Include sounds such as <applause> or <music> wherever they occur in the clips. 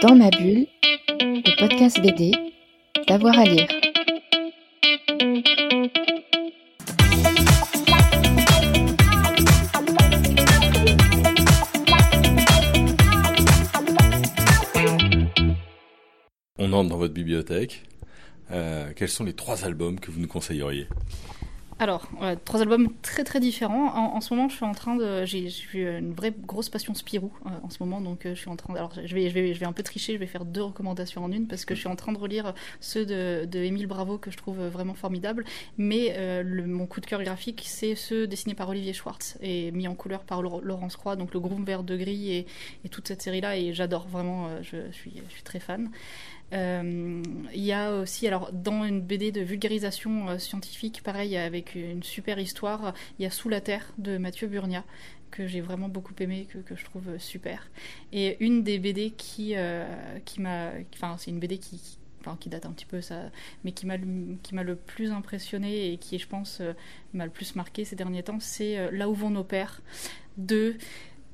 Dans ma bulle, le podcast BD, d'avoir à lire. On entre dans votre bibliothèque. Euh, quels sont les trois albums que vous nous conseilleriez? Alors, trois albums très très différents. En, ce moment, je suis en train de. J'ai une vraie grosse passion Spirou euh, en ce moment, donc euh, je suis en train. alors, je vais, je, vais, je vais un peu tricher, je vais faire deux recommandations en une parce que je suis en train de relire ceux de, de Émile Bravo que je trouve vraiment formidables. Mais euh, le, mon coup de cœur graphique, c'est ceux dessinés par Olivier Schwartz et mis en couleur par Laurence Croix, donc le groupe vert de gris et, et toute cette série-là. Et j'adore vraiment, je, suis, je suis très fan. Euh, il y a aussi, alors dans une BD de vulgarisation euh, scientifique, pareil, avec une super histoire, il y a Sous la Terre de Mathieu Burnia que j'ai vraiment beaucoup aimé, que, je trouve super. Et une des BD qui, euh, qui m'a... Enfin, c'est une BD qui, qui date un petit peu, ça, mais qui m'a, qui m'a le plus impressionné et qui, je pense, m'a le plus marqué ces derniers temps, c'est Là où vont nos pères de...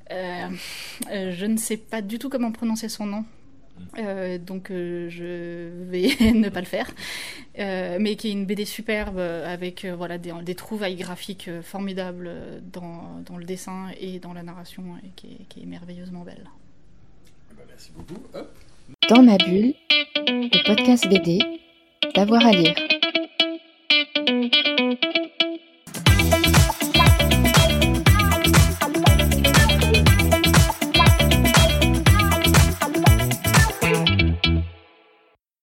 je ne sais pas du tout comment prononcer son nom, euh, donc euh, je vais <laughs> ne pas le faire, euh, mais qui est une BD superbe avec voilà des, des, trouvailles graphiques formidables dans, dans, le dessin et dans la narration et qui est, qui est merveilleusement belle. Ben, merci beaucoup. Dans ma bulle, le podcast BD, d'avoir à lire.